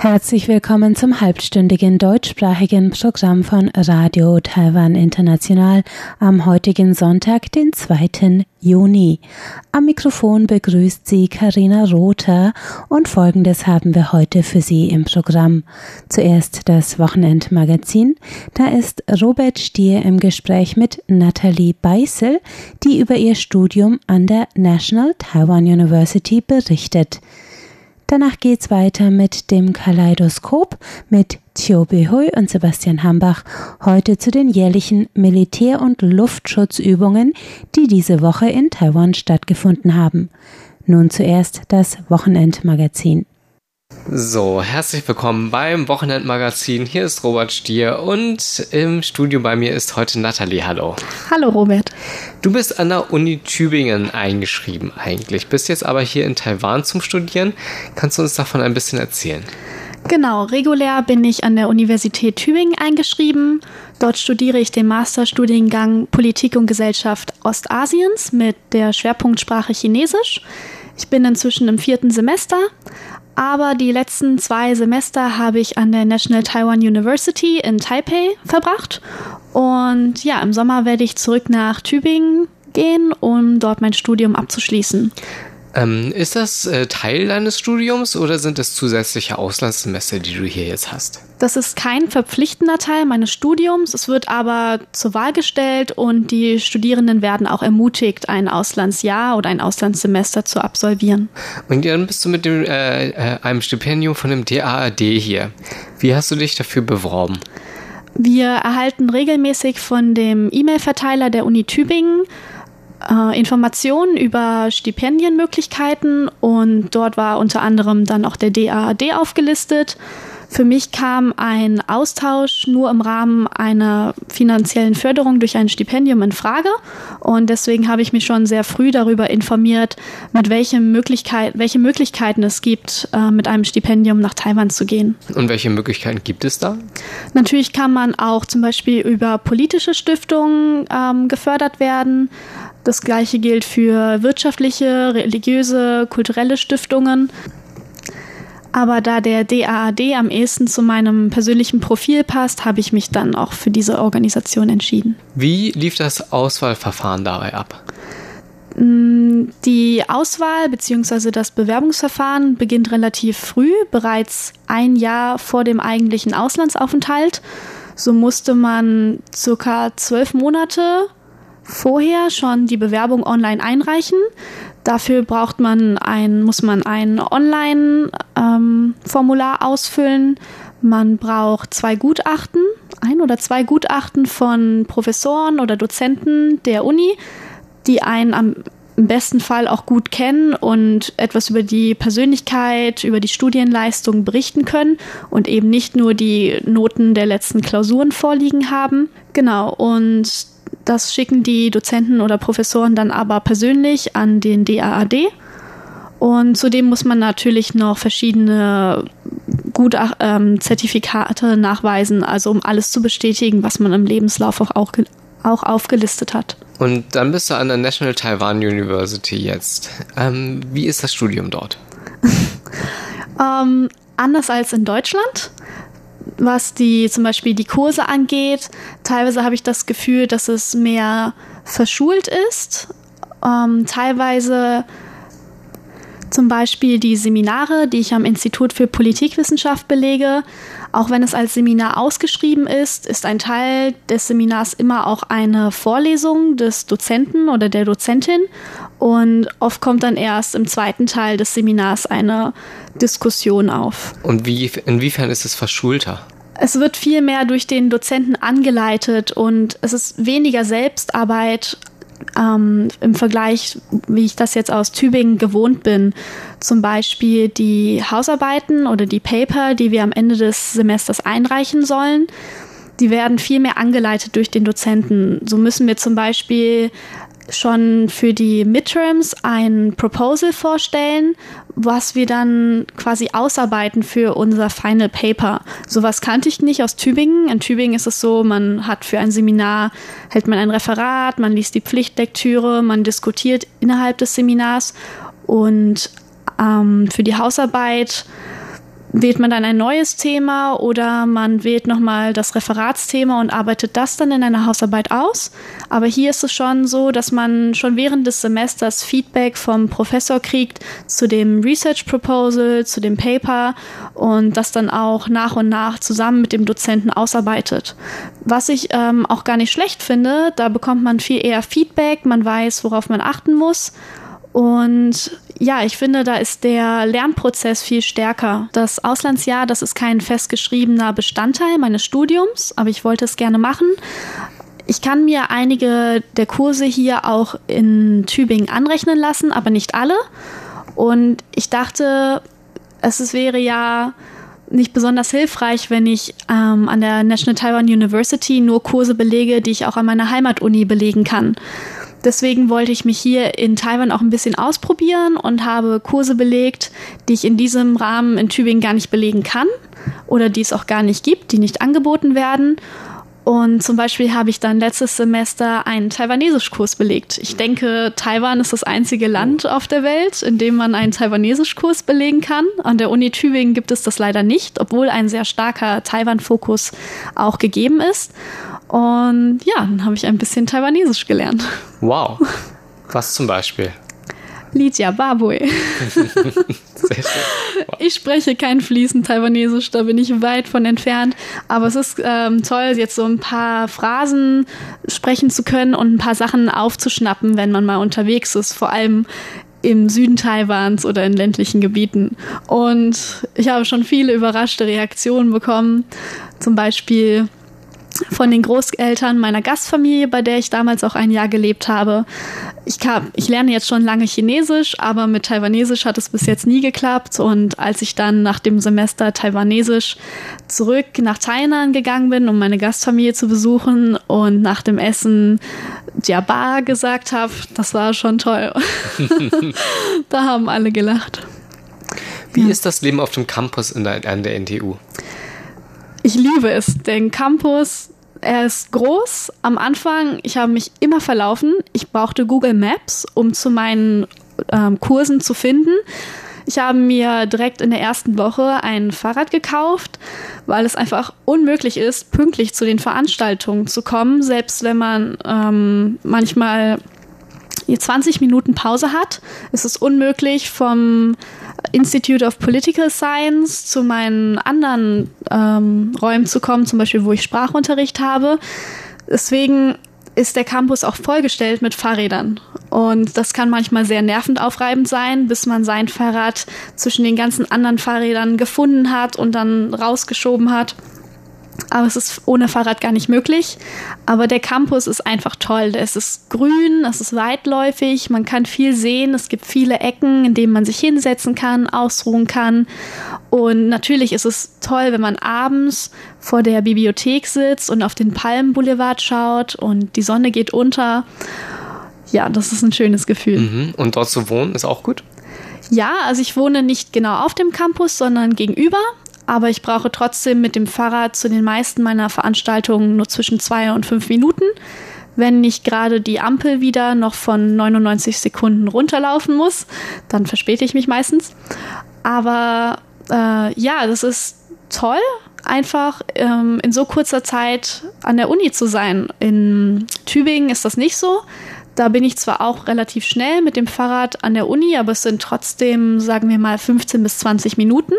Herzlich willkommen zum halbstündigen deutschsprachigen Programm von Radio Taiwan International am heutigen Sonntag, den 2. Juni. Am Mikrofon begrüßt Sie Karina Rother und Folgendes haben wir heute für Sie im Programm. Zuerst das Wochenendmagazin. Da ist Robert Stier im Gespräch mit Nathalie Beißel, die über ihr Studium an der National Taiwan University berichtet. Danach geht's weiter mit dem Kaleidoskop mit Thio Behui und Sebastian Hambach heute zu den jährlichen Militär- und Luftschutzübungen, die diese Woche in Taiwan stattgefunden haben. Nun zuerst das Wochenendmagazin. So, herzlich willkommen beim Wochenendmagazin. Hier ist Robert Stier und im Studio bei mir ist heute Nathalie. Hallo. Hallo Robert. Du bist an der Uni Tübingen eingeschrieben eigentlich, bist jetzt aber hier in Taiwan zum Studieren. Kannst du uns davon ein bisschen erzählen? Genau, regulär bin ich an der Universität Tübingen eingeschrieben. Dort studiere ich den Masterstudiengang Politik und Gesellschaft Ostasiens mit der Schwerpunktsprache Chinesisch. Ich bin inzwischen im vierten Semester, aber die letzten zwei Semester habe ich an der National Taiwan University in Taipei verbracht. Und ja, im Sommer werde ich zurück nach Tübingen gehen, um dort mein Studium abzuschließen. Ähm, ist das äh, Teil deines Studiums oder sind es zusätzliche Auslandssemester, die du hier jetzt hast? Das ist kein verpflichtender Teil meines Studiums. Es wird aber zur Wahl gestellt und die Studierenden werden auch ermutigt, ein Auslandsjahr oder ein Auslandssemester zu absolvieren. Und dann bist du mit dem, äh, äh einem Stipendium von dem DAAD hier. Wie hast du dich dafür beworben? Wir erhalten regelmäßig von dem E-Mail-Verteiler der Uni Tübingen äh, Informationen über Stipendienmöglichkeiten und dort war unter anderem dann auch der DAAD aufgelistet. Für mich kam ein Austausch nur im Rahmen einer finanziellen Förderung durch ein Stipendium in Frage. Und deswegen habe ich mich schon sehr früh darüber informiert, mit welchen Möglichkeit, welche Möglichkeiten es gibt, äh, mit einem Stipendium nach Taiwan zu gehen. Und welche Möglichkeiten gibt es da? Natürlich kann man auch zum Beispiel über politische Stiftungen ähm, gefördert werden. Das gleiche gilt für wirtschaftliche, religiöse, kulturelle Stiftungen. Aber da der DAAD am ehesten zu meinem persönlichen Profil passt, habe ich mich dann auch für diese Organisation entschieden. Wie lief das Auswahlverfahren dabei ab? Mm, die Auswahl bzw. das Bewerbungsverfahren beginnt relativ früh, bereits ein Jahr vor dem eigentlichen Auslandsaufenthalt. So musste man circa zwölf Monate vorher schon die Bewerbung online einreichen. Dafür braucht man ein, muss man ein Online-Formular ähm, ausfüllen. Man braucht zwei Gutachten, ein oder zwei Gutachten von Professoren oder Dozenten der Uni, die einen am besten Fall auch gut kennen und etwas über die Persönlichkeit, über die Studienleistung berichten können und eben nicht nur die Noten der letzten Klausuren vorliegen haben. Genau, und das schicken die Dozenten oder Professoren dann aber persönlich an den DAAD. Und zudem muss man natürlich noch verschiedene Gutach ähm, Zertifikate nachweisen, also um alles zu bestätigen, was man im Lebenslauf auch, auch, auch aufgelistet hat. Und dann bist du an der National Taiwan University jetzt. Ähm, wie ist das Studium dort? ähm, anders als in Deutschland was die zum Beispiel die Kurse angeht. Teilweise habe ich das Gefühl, dass es mehr verschult ist. Ähm, teilweise zum Beispiel die Seminare, die ich am Institut für Politikwissenschaft belege. Auch wenn es als Seminar ausgeschrieben ist, ist ein Teil des Seminars immer auch eine Vorlesung des Dozenten oder der Dozentin. Und oft kommt dann erst im zweiten Teil des Seminars eine Diskussion auf. Und wie, inwiefern ist es verschulter? Es wird viel mehr durch den Dozenten angeleitet und es ist weniger Selbstarbeit ähm, im Vergleich, wie ich das jetzt aus Tübingen gewohnt bin. Zum Beispiel die Hausarbeiten oder die Paper, die wir am Ende des Semesters einreichen sollen, die werden viel mehr angeleitet durch den Dozenten. So müssen wir zum Beispiel schon für die Midterms ein Proposal vorstellen, was wir dann quasi ausarbeiten für unser Final Paper. Sowas kannte ich nicht aus Tübingen. In Tübingen ist es so, man hat für ein Seminar, hält man ein Referat, man liest die Pflichtlektüre, man diskutiert innerhalb des Seminars und ähm, für die Hausarbeit wählt man dann ein neues Thema oder man wählt nochmal das Referatsthema und arbeitet das dann in einer Hausarbeit aus. Aber hier ist es schon so, dass man schon während des Semesters Feedback vom Professor kriegt zu dem Research Proposal, zu dem Paper und das dann auch nach und nach zusammen mit dem Dozenten ausarbeitet. Was ich ähm, auch gar nicht schlecht finde, da bekommt man viel eher Feedback, man weiß, worauf man achten muss. Und ja, ich finde, da ist der Lernprozess viel stärker. Das Auslandsjahr, das ist kein festgeschriebener Bestandteil meines Studiums, aber ich wollte es gerne machen. Ich kann mir einige der Kurse hier auch in Tübingen anrechnen lassen, aber nicht alle. Und ich dachte, es wäre ja nicht besonders hilfreich, wenn ich ähm, an der National Taiwan University nur Kurse belege, die ich auch an meiner Heimatuni belegen kann. Deswegen wollte ich mich hier in Taiwan auch ein bisschen ausprobieren und habe Kurse belegt, die ich in diesem Rahmen in Tübingen gar nicht belegen kann oder die es auch gar nicht gibt, die nicht angeboten werden. Und zum Beispiel habe ich dann letztes Semester einen Taiwanesischkurs belegt. Ich denke, Taiwan ist das einzige Land auf der Welt, in dem man einen Taiwanesischkurs belegen kann. An der Uni Tübingen gibt es das leider nicht, obwohl ein sehr starker Taiwan-Fokus auch gegeben ist. Und ja, dann habe ich ein bisschen Taiwanesisch gelernt. Wow. Was zum Beispiel? Lydia Babue. Sehr schön. Wow. Ich spreche kein fließend Taiwanesisch, da bin ich weit von entfernt. Aber es ist ähm, toll, jetzt so ein paar Phrasen sprechen zu können und ein paar Sachen aufzuschnappen, wenn man mal unterwegs ist. Vor allem im Süden Taiwans oder in ländlichen Gebieten. Und ich habe schon viele überraschte Reaktionen bekommen. Zum Beispiel, von den Großeltern meiner Gastfamilie, bei der ich damals auch ein Jahr gelebt habe. Ich, kam, ich lerne jetzt schon lange Chinesisch, aber mit Taiwanesisch hat es bis jetzt nie geklappt. Und als ich dann nach dem Semester Taiwanesisch zurück nach Tainan gegangen bin, um meine Gastfamilie zu besuchen und nach dem Essen Jabba gesagt habe, das war schon toll. da haben alle gelacht. Wie ja. ist das Leben auf dem Campus der, an der NTU? Ich liebe es, den Campus. Er ist groß. Am Anfang, ich habe mich immer verlaufen. Ich brauchte Google Maps, um zu meinen ähm, Kursen zu finden. Ich habe mir direkt in der ersten Woche ein Fahrrad gekauft, weil es einfach unmöglich ist, pünktlich zu den Veranstaltungen zu kommen, selbst wenn man ähm, manchmal 20 Minuten Pause hat. ist Es unmöglich, vom Institute of Political Science zu meinen anderen ähm, Räumen zu kommen, zum Beispiel wo ich Sprachunterricht habe. Deswegen ist der Campus auch vollgestellt mit Fahrrädern. Und das kann manchmal sehr nervend aufreibend sein, bis man sein Fahrrad zwischen den ganzen anderen Fahrrädern gefunden hat und dann rausgeschoben hat. Aber es ist ohne Fahrrad gar nicht möglich. Aber der Campus ist einfach toll. Es ist grün, es ist weitläufig, man kann viel sehen. Es gibt viele Ecken, in denen man sich hinsetzen kann, ausruhen kann. Und natürlich ist es toll, wenn man abends vor der Bibliothek sitzt und auf den Palmenboulevard schaut und die Sonne geht unter. Ja, das ist ein schönes Gefühl. Mhm. Und dort zu wohnen ist auch gut? Ja, also ich wohne nicht genau auf dem Campus, sondern gegenüber aber ich brauche trotzdem mit dem Fahrrad zu den meisten meiner Veranstaltungen nur zwischen zwei und fünf Minuten, wenn nicht gerade die Ampel wieder noch von 99 Sekunden runterlaufen muss, dann verspäte ich mich meistens. Aber äh, ja, das ist toll, einfach ähm, in so kurzer Zeit an der Uni zu sein. In Tübingen ist das nicht so. Da bin ich zwar auch relativ schnell mit dem Fahrrad an der Uni, aber es sind trotzdem, sagen wir mal, 15 bis 20 Minuten.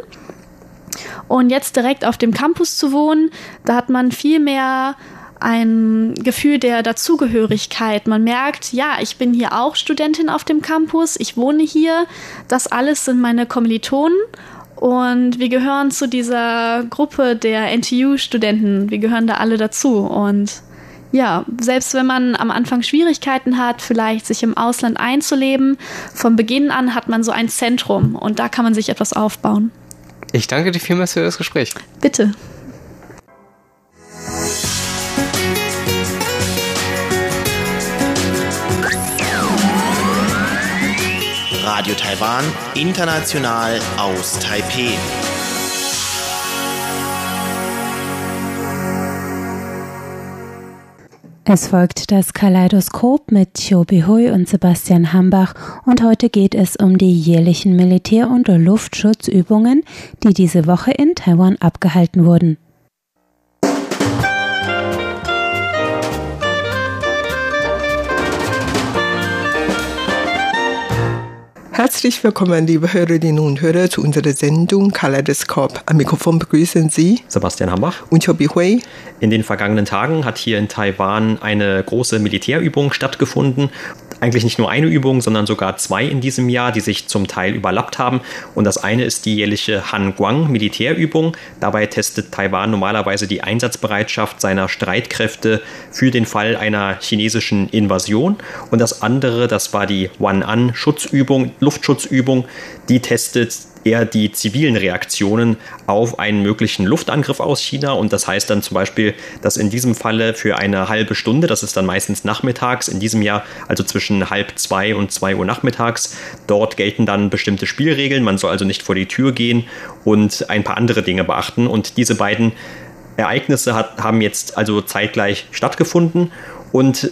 Und jetzt direkt auf dem Campus zu wohnen, da hat man viel mehr ein Gefühl der Dazugehörigkeit. Man merkt, ja, ich bin hier auch Studentin auf dem Campus, ich wohne hier, das alles sind meine Kommilitonen. Und wir gehören zu dieser Gruppe der NTU-Studenten, wir gehören da alle dazu. Und ja, selbst wenn man am Anfang Schwierigkeiten hat, vielleicht sich im Ausland einzuleben, von Beginn an hat man so ein Zentrum. Und da kann man sich etwas aufbauen. Ich danke dir vielmals für das Gespräch. Bitte. Radio Taiwan, international aus Taipei. Es folgt das Kaleidoskop mit Chobi Hui und Sebastian Hambach und heute geht es um die jährlichen Militär- und Luftschutzübungen, die diese Woche in Taiwan abgehalten wurden. Herzlich willkommen, liebe Hörerinnen und Hörer, zu unserer Sendung Kaleidoskop. Am Mikrofon begrüßen Sie Sebastian Hambach und Chobi Hui. In den vergangenen Tagen hat hier in Taiwan eine große Militärübung stattgefunden eigentlich nicht nur eine Übung, sondern sogar zwei in diesem Jahr, die sich zum Teil überlappt haben. Und das eine ist die jährliche Hanguang Militärübung. Dabei testet Taiwan normalerweise die Einsatzbereitschaft seiner Streitkräfte für den Fall einer chinesischen Invasion. Und das andere, das war die Wan-An Schutzübung, Luftschutzübung. Die testet eher die zivilen Reaktionen auf einen möglichen Luftangriff aus China. Und das heißt dann zum Beispiel, dass in diesem Falle für eine halbe Stunde, das ist dann meistens nachmittags, in diesem Jahr also zwischen halb zwei und zwei Uhr nachmittags, dort gelten dann bestimmte Spielregeln. Man soll also nicht vor die Tür gehen und ein paar andere Dinge beachten. Und diese beiden Ereignisse hat, haben jetzt also zeitgleich stattgefunden. Und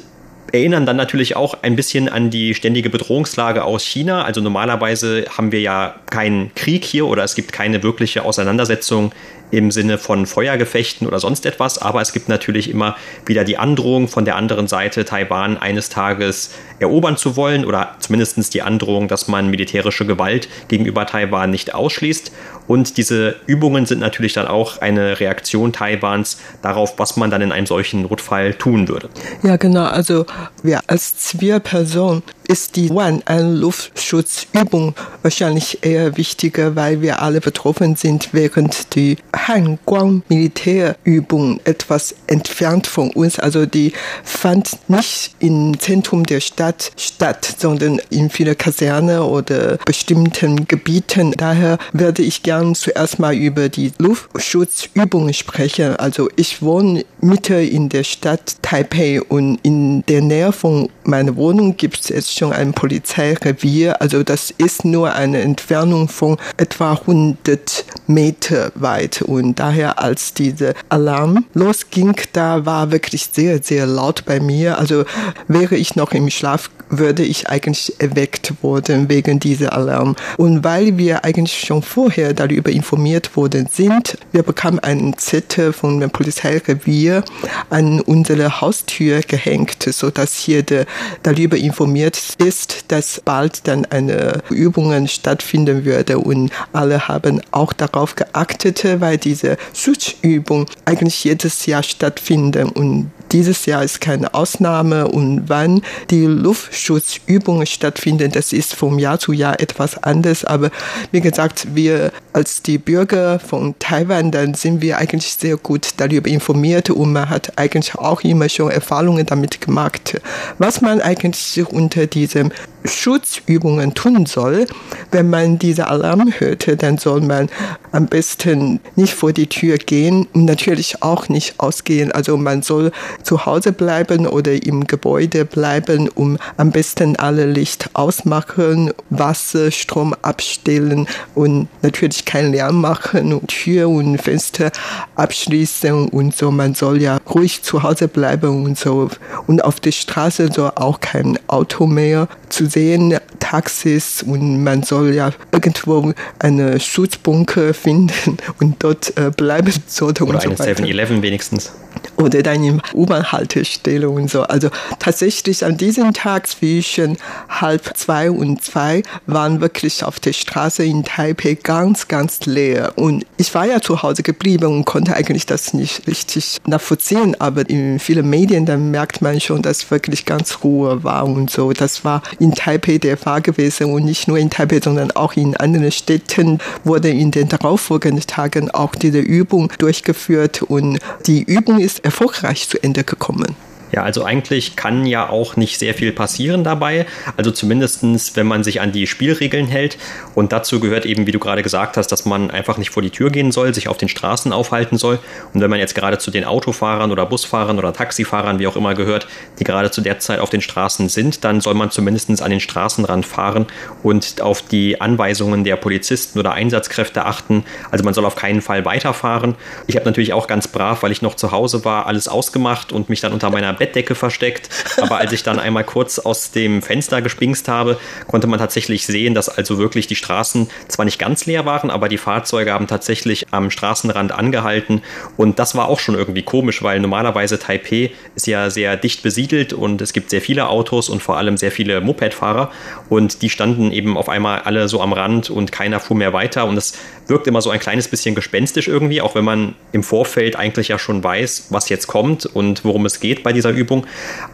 erinnern dann natürlich auch ein bisschen an die ständige Bedrohungslage aus China. Also normalerweise haben wir ja keinen Krieg hier oder es gibt keine wirkliche Auseinandersetzung im Sinne von Feuergefechten oder sonst etwas, aber es gibt natürlich immer wieder die Androhung von der anderen Seite, Taiwan eines Tages erobern zu wollen oder zumindest die Androhung, dass man militärische Gewalt gegenüber Taiwan nicht ausschließt. Und diese Übungen sind natürlich dann auch eine Reaktion Taiwans darauf, was man dann in einem solchen Notfall tun würde. Ja, genau. Also wir als Zivilperson ist die One eine Luftschutzübung wahrscheinlich eher wichtiger, weil wir alle betroffen sind, während die Hanguang Militärübung etwas entfernt von uns, also die fand nicht im Zentrum der Stadt statt, sondern in vielen Kaserne oder bestimmten Gebieten. Daher werde ich gern zuerst mal über die Luftschutzübungen sprechen. Also ich wohne Mitte in der Stadt Taipei und in der Nähe von meiner Wohnung gibt es schon ein Polizeirevier. Also das ist nur eine Entfernung von etwa 100 Meter weit. Und daher, als dieser Alarm losging, da war wirklich sehr, sehr laut bei mir. Also wäre ich noch im Schlaf, würde ich eigentlich erweckt worden wegen dieser Alarm. Und weil wir eigentlich schon vorher darüber informiert worden sind, wir bekamen einen Zettel von dem Polizeirevier an unsere Haustür gehängt, so dass jeder darüber informiert ist, dass bald dann eine Übungen stattfinden würde und alle haben auch darauf geachtet, weil diese Schutzübung eigentlich jedes Jahr stattfinden und dieses Jahr ist keine Ausnahme und wann die Luftschutzübungen stattfinden, das ist vom Jahr zu Jahr etwas anders. Aber wie gesagt, wir als die Bürger von Taiwan, dann sind wir eigentlich sehr gut darüber informiert und man hat eigentlich auch immer schon Erfahrungen damit gemacht, was man eigentlich unter diesem Schutzübungen tun soll. Wenn man diese Alarm hörte, dann soll man am besten nicht vor die Tür gehen und natürlich auch nicht ausgehen. Also man soll zu Hause bleiben oder im Gebäude bleiben, um am besten alle Licht ausmachen, Wasser, Strom abstellen und natürlich keinen Lärm machen und Tür und Fenster abschließen und so. Man soll ja ruhig zu Hause bleiben und so. Und auf der Straße soll auch kein Auto mehr zu sehen, Taxis und man soll ja irgendwo eine Schutzbunker finden und dort äh, bleiben sollte. Oder eine 7-Eleven wenigstens oder dann in U-Bahn-Haltestelle und so. Also tatsächlich an diesem Tag zwischen halb zwei und zwei waren wirklich auf der Straße in Taipei ganz, ganz leer. Und ich war ja zu Hause geblieben und konnte eigentlich das nicht richtig nachvollziehen, aber in vielen Medien, dann merkt man schon, dass wirklich ganz Ruhe war und so. Das war in Taipei der Fall gewesen und nicht nur in Taipei, sondern auch in anderen Städten wurde in den darauffolgenden Tagen auch diese Übung durchgeführt und die Übung ist erfolgreich zu Ende gekommen. Ja, also eigentlich kann ja auch nicht sehr viel passieren dabei. Also zumindestens, wenn man sich an die Spielregeln hält. Und dazu gehört eben, wie du gerade gesagt hast, dass man einfach nicht vor die Tür gehen soll, sich auf den Straßen aufhalten soll. Und wenn man jetzt gerade zu den Autofahrern oder Busfahrern oder Taxifahrern, wie auch immer gehört, die gerade zu der Zeit auf den Straßen sind, dann soll man zumindest an den Straßenrand fahren und auf die Anweisungen der Polizisten oder Einsatzkräfte achten. Also man soll auf keinen Fall weiterfahren. Ich habe natürlich auch ganz brav, weil ich noch zu Hause war, alles ausgemacht und mich dann unter meiner Bettdecke versteckt. Aber als ich dann einmal kurz aus dem Fenster gespingst habe, konnte man tatsächlich sehen, dass also wirklich die Straßen zwar nicht ganz leer waren, aber die Fahrzeuge haben tatsächlich am Straßenrand angehalten. Und das war auch schon irgendwie komisch, weil normalerweise Taipei ist ja sehr dicht besiedelt und es gibt sehr viele Autos und vor allem sehr viele Mopedfahrer. Und die standen eben auf einmal alle so am Rand und keiner fuhr mehr weiter. Und es wirkt immer so ein kleines bisschen gespenstisch irgendwie, auch wenn man im Vorfeld eigentlich ja schon weiß, was jetzt kommt und worum es geht bei dieser Übung.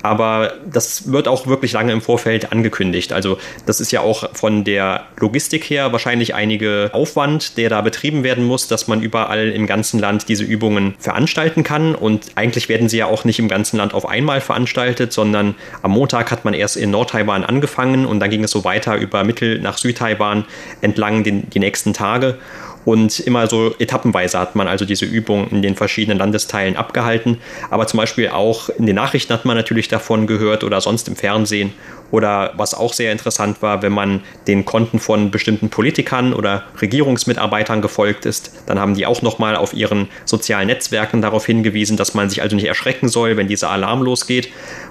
Aber das wird auch wirklich lange im Vorfeld angekündigt. Also das ist ja auch von der Logistik her wahrscheinlich einige Aufwand, der da betrieben werden muss, dass man überall im ganzen Land diese Übungen veranstalten kann. Und eigentlich werden sie ja auch nicht im ganzen Land auf einmal veranstaltet, sondern am Montag hat man erst in Nord-Taiwan angefangen und dann ging es so weiter über Mittel- nach Südtaiwan entlang den, die nächsten Tage. Und immer so etappenweise hat man also diese Übung in den verschiedenen Landesteilen abgehalten. Aber zum Beispiel auch in den Nachrichten hat man natürlich davon gehört oder sonst im Fernsehen. Oder was auch sehr interessant war, wenn man den Konten von bestimmten Politikern oder Regierungsmitarbeitern gefolgt ist, dann haben die auch nochmal auf ihren sozialen Netzwerken darauf hingewiesen, dass man sich also nicht erschrecken soll, wenn dieser Alarm losgeht.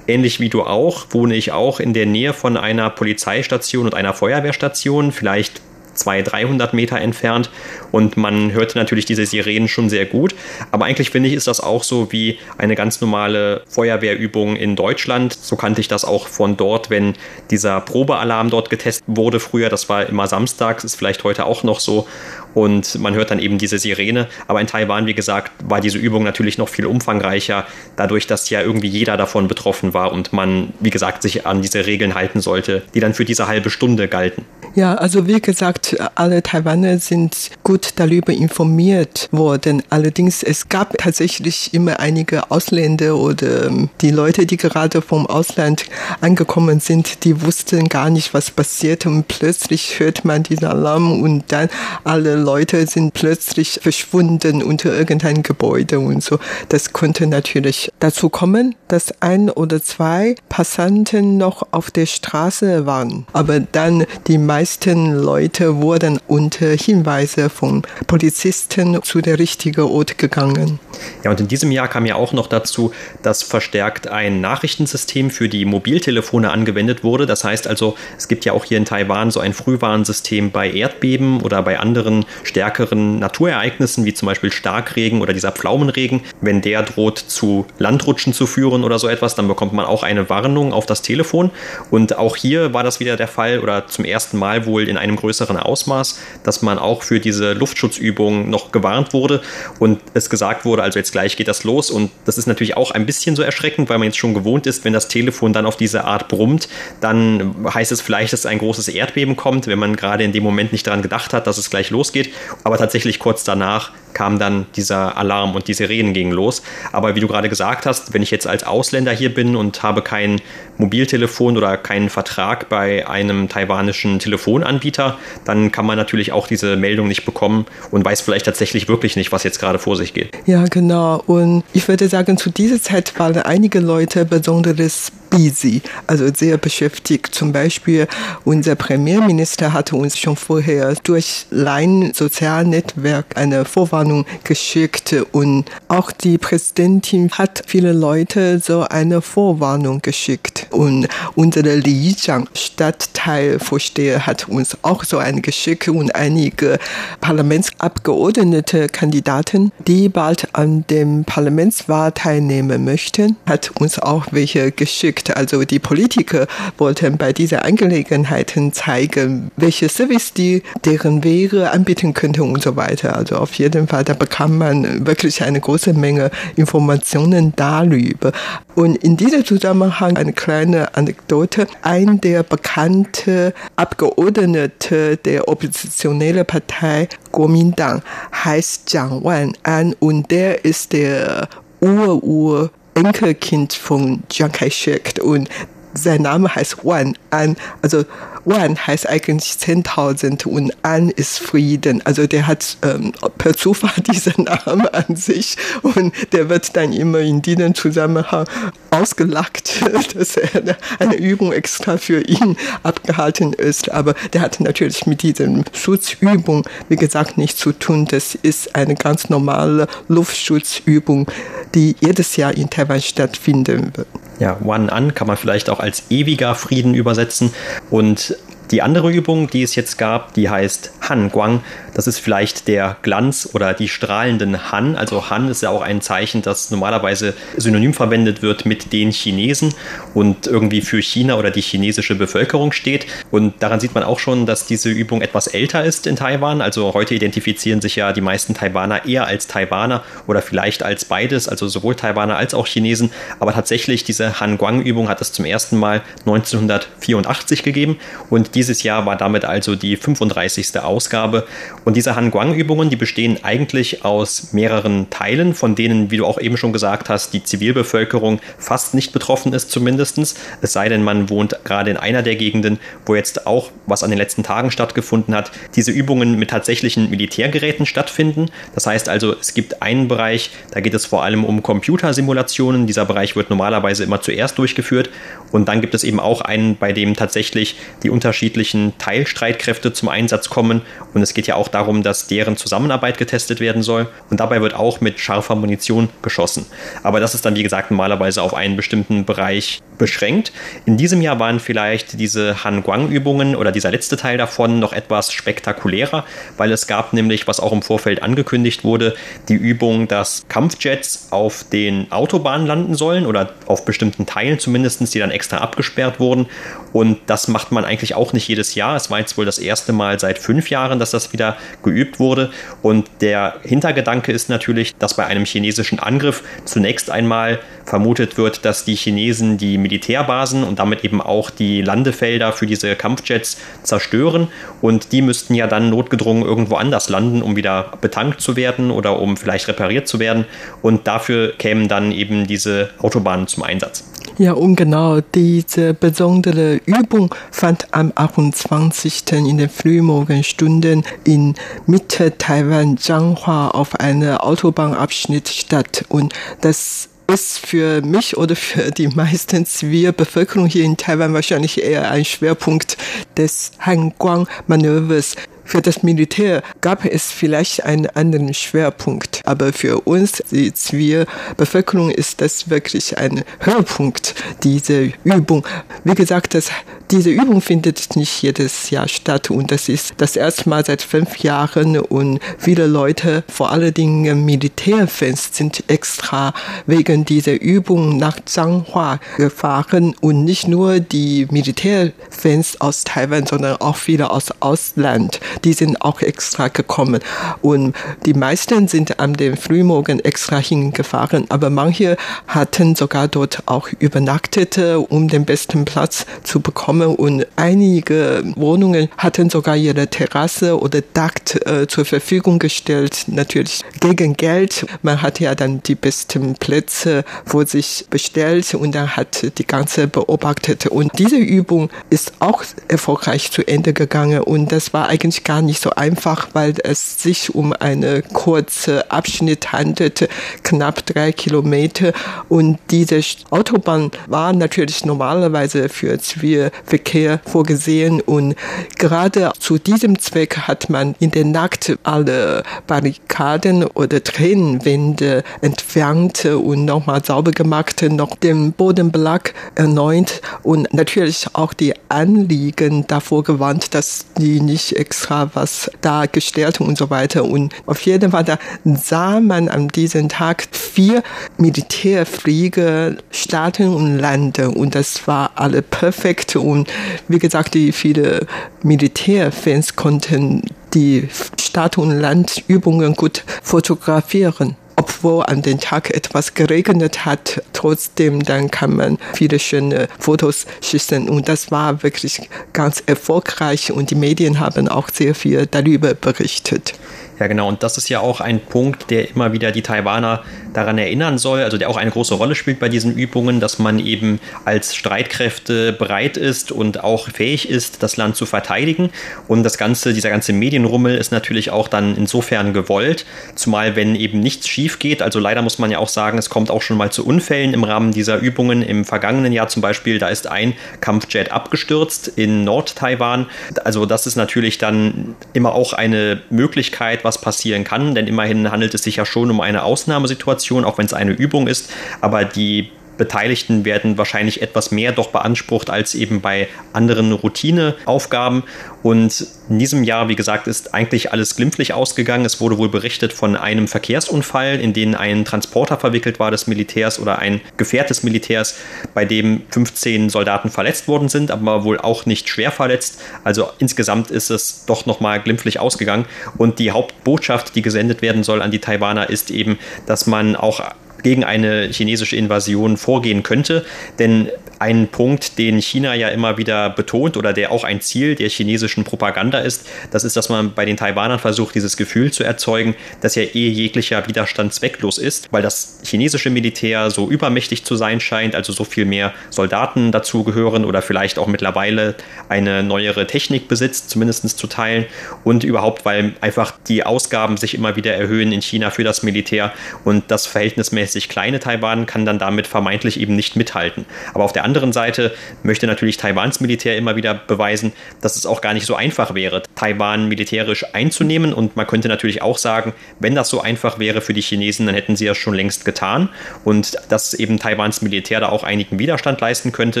Ähnlich wie du auch, wohne ich auch in der Nähe von einer Polizeistation und einer Feuerwehrstation, vielleicht 200, 300 Meter entfernt und man hörte natürlich diese Sirenen schon sehr gut. Aber eigentlich finde ich, ist das auch so wie eine ganz normale Feuerwehrübung in Deutschland. So kannte ich das auch von dort, wenn dieser Probealarm dort getestet wurde früher. Das war immer samstags, ist vielleicht heute auch noch so und man hört dann eben diese Sirene. Aber in Taiwan, wie gesagt, war diese Übung natürlich noch viel umfangreicher, dadurch, dass ja irgendwie jeder davon betroffen war und man, wie gesagt, sich an diese Regeln halten sollte, die dann für diese halbe Stunde galten. Ja, also wie gesagt, alle Taiwaner sind gut darüber informiert worden. Allerdings, es gab tatsächlich immer einige Ausländer oder ähm, die Leute, die gerade vom Ausland angekommen sind, die wussten gar nicht, was passiert und plötzlich hört man diesen Alarm und dann alle Leute sind plötzlich verschwunden unter irgendein Gebäude und so. Das konnte natürlich dazu kommen, dass ein oder zwei Passanten noch auf der Straße waren. Aber dann die meisten Leute wurden unter Hinweise von Polizisten zu der richtigen Ort gegangen. Ja, und in diesem Jahr kam ja auch noch dazu, dass verstärkt ein Nachrichtensystem für die Mobiltelefone angewendet wurde. Das heißt also, es gibt ja auch hier in Taiwan so ein Frühwarnsystem bei Erdbeben oder bei anderen stärkeren Naturereignissen, wie zum Beispiel Starkregen oder dieser Pflaumenregen. Wenn der droht zu Landrutschen zu führen oder so etwas, dann bekommt man auch eine Warnung auf das Telefon. Und auch hier war das wieder der Fall oder zum ersten Mal wohl in einem größeren Ausmaß, dass man auch für diese Luftschutzübung noch gewarnt wurde und es gesagt wurde, also jetzt gleich geht das los. Und das ist natürlich auch ein bisschen so erschreckend, weil man jetzt schon gewohnt ist, wenn das Telefon dann auf diese Art brummt, dann heißt es vielleicht, dass ein großes Erdbeben kommt, wenn man gerade in dem Moment nicht daran gedacht hat, dass es gleich losgeht. Aber tatsächlich kurz danach kam dann dieser Alarm und die Sirenen gingen los. Aber wie du gerade gesagt hast, wenn ich jetzt als Ausländer hier bin und habe kein Mobiltelefon oder keinen Vertrag bei einem taiwanischen Telefonanbieter, dann kann man natürlich auch diese Meldung nicht bekommen und weiß vielleicht tatsächlich wirklich nicht, was jetzt gerade vor sich geht. Ja, genau. Und ich würde sagen, zu dieser Zeit waren einige Leute besonders busy, also sehr beschäftigt. Zum Beispiel unser Premierminister hatte uns schon vorher durch Line Sozialnetzwerk eine Vorwarnung geschickt und auch die Präsidentin hat viele Leute so eine Vorwarnung geschickt und unsere Li Zhang Stadtteilvorsteher hat uns auch so eine geschickt und einige Parlamentsabgeordnete Kandidaten, die bald an dem Parlamentswahl teilnehmen möchten, hat uns auch welche geschickt. Also die Politiker wollten bei dieser Angelegenheiten zeigen, welche Service die deren Wege anbieten könnten und so weiter. Also auf jeden Fall, da bekam man wirklich eine große Menge Informationen darüber. Und in diesem Zusammenhang eine kleine Anekdote. Ein der bekannten Abgeordnete der oppositionellen Partei Kuomintang heißt Jiang Wan-an und der ist der Ur-Ur Enkelkind von Chiang Kai-shek und sein Name heißt Wan An. Also Wan heißt eigentlich 10.000 und An ist Frieden. Also der hat ähm, per Zufall diesen Namen an sich und der wird dann immer in diesem Zusammenhang ausgelacht, dass er eine Übung extra für ihn abgehalten ist. Aber der hat natürlich mit diesem Schutzübung, wie gesagt, nichts zu tun. Das ist eine ganz normale Luftschutzübung, die jedes Jahr in Taiwan stattfinden wird. Ja, One An kann man vielleicht auch als ewiger Frieden übersetzen. Und die andere Übung, die es jetzt gab, die heißt Han Guang. Das ist vielleicht der Glanz oder die strahlenden Han. Also Han ist ja auch ein Zeichen, das normalerweise synonym verwendet wird mit den Chinesen und irgendwie für China oder die chinesische Bevölkerung steht. Und daran sieht man auch schon, dass diese Übung etwas älter ist in Taiwan. Also heute identifizieren sich ja die meisten Taiwaner eher als Taiwaner oder vielleicht als beides, also sowohl Taiwaner als auch Chinesen. Aber tatsächlich, diese Han Guang-Übung hat es zum ersten Mal 1984 gegeben und dieses Jahr war damit also die 35. Ausgabe. Und diese Han-Guang-Übungen, die bestehen eigentlich aus mehreren Teilen, von denen, wie du auch eben schon gesagt hast, die Zivilbevölkerung fast nicht betroffen ist zumindest. Es sei denn, man wohnt gerade in einer der Gegenden, wo jetzt auch, was an den letzten Tagen stattgefunden hat, diese Übungen mit tatsächlichen Militärgeräten stattfinden. Das heißt also, es gibt einen Bereich, da geht es vor allem um Computersimulationen. Dieser Bereich wird normalerweise immer zuerst durchgeführt. Und dann gibt es eben auch einen, bei dem tatsächlich die unterschiedlichen Teilstreitkräfte zum Einsatz kommen. Und es geht ja auch darum, dass deren Zusammenarbeit getestet werden soll. Und dabei wird auch mit scharfer Munition geschossen. Aber das ist dann, wie gesagt, normalerweise auf einen bestimmten Bereich beschränkt. In diesem Jahr waren vielleicht diese Han Guang-Übungen oder dieser letzte Teil davon noch etwas spektakulärer, weil es gab nämlich, was auch im Vorfeld angekündigt wurde, die Übung, dass Kampfjets auf den Autobahnen landen sollen oder auf bestimmten Teilen zumindest, die dann extra abgesperrt wurden. Und das macht man eigentlich auch nicht jedes Jahr. Es war jetzt wohl das erste Mal seit fünf Jahren, dass das wieder geübt wurde. Und der Hintergedanke ist natürlich, dass bei einem chinesischen Angriff zunächst einmal vermutet wird, dass die Chinesen die Militärbasen und damit eben auch die Landefelder für diese Kampfjets zerstören. Und die müssten ja dann notgedrungen irgendwo anders landen, um wieder betankt zu werden oder um vielleicht repariert zu werden. Und dafür kämen dann eben diese Autobahnen zum Einsatz. Ja, und genau diese besondere Übung fand am 28. in den Frühmorgenstunden in Mitte Taiwan Zhanghua auf einem Autobahnabschnitt statt. Und das ist für mich oder für die meisten Zivilbevölkerung hier in Taiwan wahrscheinlich eher ein Schwerpunkt des Hanguang-Manövers. Für das Militär gab es vielleicht einen anderen Schwerpunkt, aber für uns, die Zivilbevölkerung, ist das wirklich ein Höhepunkt, diese Übung. Wie gesagt, das, diese Übung findet nicht jedes Jahr statt und das ist das erste Mal seit fünf Jahren und viele Leute, vor allen Dingen Militärfans, sind extra wegen dieser Übung nach Zhanghua gefahren und nicht nur die Militärfans aus Taiwan, sondern auch viele aus Ausland die sind auch extra gekommen. Und die meisten sind am dem Frühmorgen extra hingefahren, aber manche hatten sogar dort auch übernachtet, um den besten Platz zu bekommen. Und einige Wohnungen hatten sogar ihre Terrasse oder Dach äh, zur Verfügung gestellt, natürlich gegen Geld. Man hat ja dann die besten Plätze vor sich bestellt und dann hat die ganze beobachtet. Und diese Übung ist auch erfolgreich zu Ende gegangen und das war eigentlich gar nicht so einfach, weil es sich um eine kurze Abschnitt handelte, knapp drei Kilometer. Und diese Autobahn war natürlich normalerweise für Zivilverkehr vorgesehen. Und gerade zu diesem Zweck hat man in der Nacht alle Barrikaden oder Tränenwände entfernt und nochmal sauber gemacht, noch den Bodenbelag erneut und natürlich auch die Anliegen davor gewarnt, dass die nicht extra was dargestellt und so weiter. Und auf jeden Fall, da sah man an diesem Tag vier Militärflieger starten und landen. Und das war alle perfekt. Und wie gesagt, die viele Militärfans konnten die Start- und Landübungen gut fotografieren obwohl an den Tag etwas geregnet hat, trotzdem dann kann man viele schöne Fotos schießen und das war wirklich ganz erfolgreich und die Medien haben auch sehr viel darüber berichtet. Ja, genau. Und das ist ja auch ein Punkt, der immer wieder die Taiwaner daran erinnern soll, also der auch eine große Rolle spielt bei diesen Übungen, dass man eben als Streitkräfte bereit ist und auch fähig ist, das Land zu verteidigen. Und das ganze, dieser ganze Medienrummel ist natürlich auch dann insofern gewollt, zumal wenn eben nichts schief geht. Also leider muss man ja auch sagen, es kommt auch schon mal zu Unfällen im Rahmen dieser Übungen. Im vergangenen Jahr zum Beispiel, da ist ein Kampfjet abgestürzt in Nord-Taiwan. Also das ist natürlich dann immer auch eine Möglichkeit, was passieren kann, denn immerhin handelt es sich ja schon um eine Ausnahmesituation, auch wenn es eine Übung ist. Aber die Beteiligten werden wahrscheinlich etwas mehr doch beansprucht als eben bei anderen Routineaufgaben. Und in diesem Jahr, wie gesagt, ist eigentlich alles glimpflich ausgegangen. Es wurde wohl berichtet von einem Verkehrsunfall, in den ein Transporter verwickelt war des Militärs oder ein Gefährt des Militärs, bei dem 15 Soldaten verletzt worden sind, aber wohl auch nicht schwer verletzt. Also insgesamt ist es doch nochmal glimpflich ausgegangen. Und die Hauptbotschaft, die gesendet werden soll an die Taiwaner, ist eben, dass man auch gegen eine chinesische Invasion vorgehen könnte. Denn ein Punkt, den China ja immer wieder betont oder der auch ein Ziel der chinesischen Propaganda ist, das ist, dass man bei den Taiwanern versucht, dieses Gefühl zu erzeugen, dass ja eh jeglicher Widerstand zwecklos ist, weil das chinesische Militär so übermächtig zu sein scheint, also so viel mehr Soldaten dazu gehören oder vielleicht auch mittlerweile eine neuere Technik besitzt, zumindest zu teilen und überhaupt, weil einfach die Ausgaben sich immer wieder erhöhen in China für das Militär und das verhältnismäßig kleine Taiwan kann dann damit vermeintlich eben nicht mithalten. Aber auf der anderen Seite möchte natürlich Taiwans Militär immer wieder beweisen, dass es auch gar nicht so einfach wäre, Taiwan militärisch einzunehmen. Und man könnte natürlich auch sagen, wenn das so einfach wäre für die Chinesen, dann hätten sie das schon längst getan. Und dass eben Taiwans Militär da auch einigen Widerstand leisten könnte,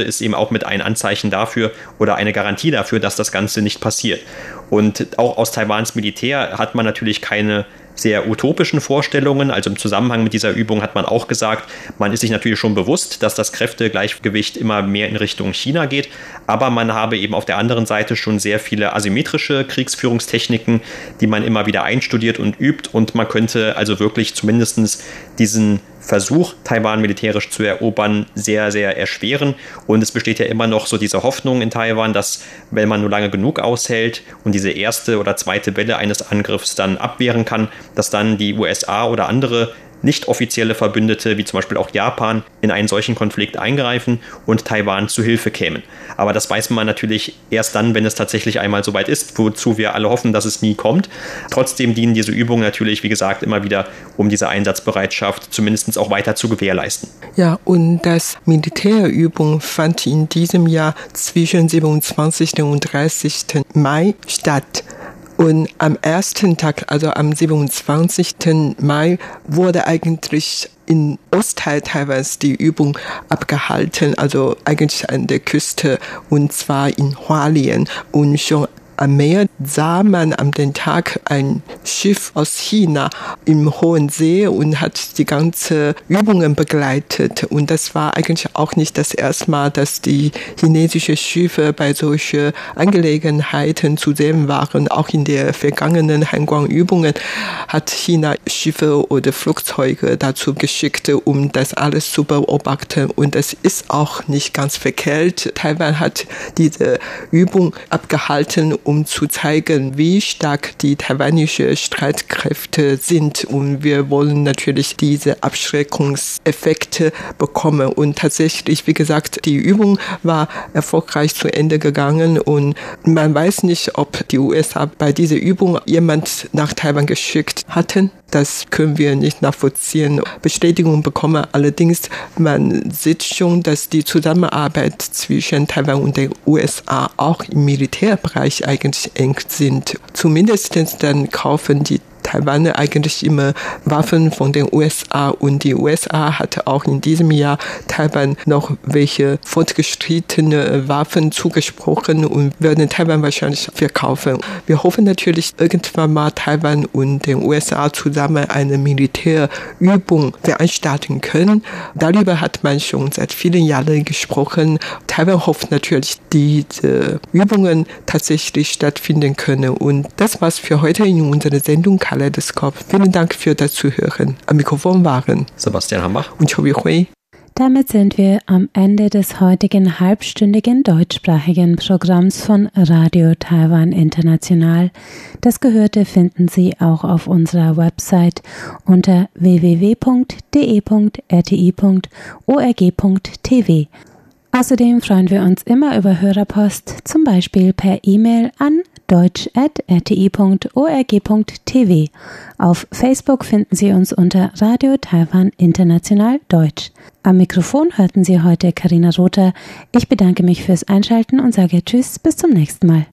ist eben auch mit ein Anzeichen dafür oder eine Garantie dafür, dass das Ganze nicht passiert. Und auch aus Taiwans Militär hat man natürlich keine sehr utopischen Vorstellungen. Also im Zusammenhang mit dieser Übung hat man auch gesagt, man ist sich natürlich schon bewusst, dass das Kräftegleichgewicht immer mehr in Richtung China geht, aber man habe eben auf der anderen Seite schon sehr viele asymmetrische Kriegsführungstechniken, die man immer wieder einstudiert und übt und man könnte also wirklich zumindest diesen Versuch, Taiwan militärisch zu erobern, sehr, sehr erschweren. Und es besteht ja immer noch so diese Hoffnung in Taiwan, dass, wenn man nur lange genug aushält und diese erste oder zweite Welle eines Angriffs dann abwehren kann, dass dann die USA oder andere nicht offizielle Verbündete, wie zum Beispiel auch Japan, in einen solchen Konflikt eingreifen und Taiwan zu Hilfe kämen. Aber das weiß man natürlich erst dann, wenn es tatsächlich einmal soweit ist, wozu wir alle hoffen, dass es nie kommt. Trotzdem dienen diese Übungen natürlich, wie gesagt, immer wieder, um diese Einsatzbereitschaft zumindest auch weiter zu gewährleisten. Ja, und das Militärübung fand in diesem Jahr zwischen 27. und 30. Mai statt. Und am ersten Tag, also am 27. Mai, wurde eigentlich in Ostteil Taiwans die Übung abgehalten, also eigentlich an der Küste und zwar in Hualien. Und schon am Meer sah man am den Tag ein Schiff aus China im Hohen See und hat die ganze Übungen begleitet. Und das war eigentlich auch nicht das erste Mal, dass die chinesischen Schiffe bei solchen Angelegenheiten zu sehen waren. Auch in der vergangenen Hanguang-Übungen hat China Schiffe oder Flugzeuge dazu geschickt, um das alles zu beobachten. Und es ist auch nicht ganz verkehrt. Taiwan hat diese Übung abgehalten, um zu zeigen, wie stark die taiwanische Streitkräfte sind. Und wir wollen natürlich diese Abschreckungseffekte bekommen. Und tatsächlich, wie gesagt, die Übung war erfolgreich zu Ende gegangen und man weiß nicht, ob die USA bei dieser Übung jemand nach Taiwan geschickt hatten. Das können wir nicht nachvollziehen. Bestätigung bekommen. Allerdings, man sieht schon, dass die Zusammenarbeit zwischen Taiwan und den USA auch im Militärbereich eigentlich eng sind. Zumindest dann kaufen die Taiwan eigentlich immer Waffen von den USA und die USA hat auch in diesem Jahr Taiwan noch welche fortgeschrittene Waffen zugesprochen und werden Taiwan wahrscheinlich verkaufen. Wir hoffen natürlich irgendwann mal Taiwan und den USA zusammen eine Militärübung veranstalten können. Darüber hat man schon seit vielen Jahren gesprochen. Taiwan hofft natürlich, diese Übungen tatsächlich stattfinden können. Und das war's für heute in unserer Sendung Kaleidoskop. Vielen Dank für das Zuhören. Am Mikrofon waren Sebastian Hambach und Chobi Hui. Damit sind wir am Ende des heutigen halbstündigen deutschsprachigen Programms von Radio Taiwan International. Das Gehörte finden Sie auch auf unserer Website unter www.de.rti.org.tv. Außerdem freuen wir uns immer über Hörerpost, zum Beispiel per E-Mail an deutsch.rti.org.tv. Auf Facebook finden Sie uns unter Radio Taiwan International Deutsch. Am Mikrofon hörten Sie heute Karina Rother. Ich bedanke mich fürs Einschalten und sage Tschüss, bis zum nächsten Mal.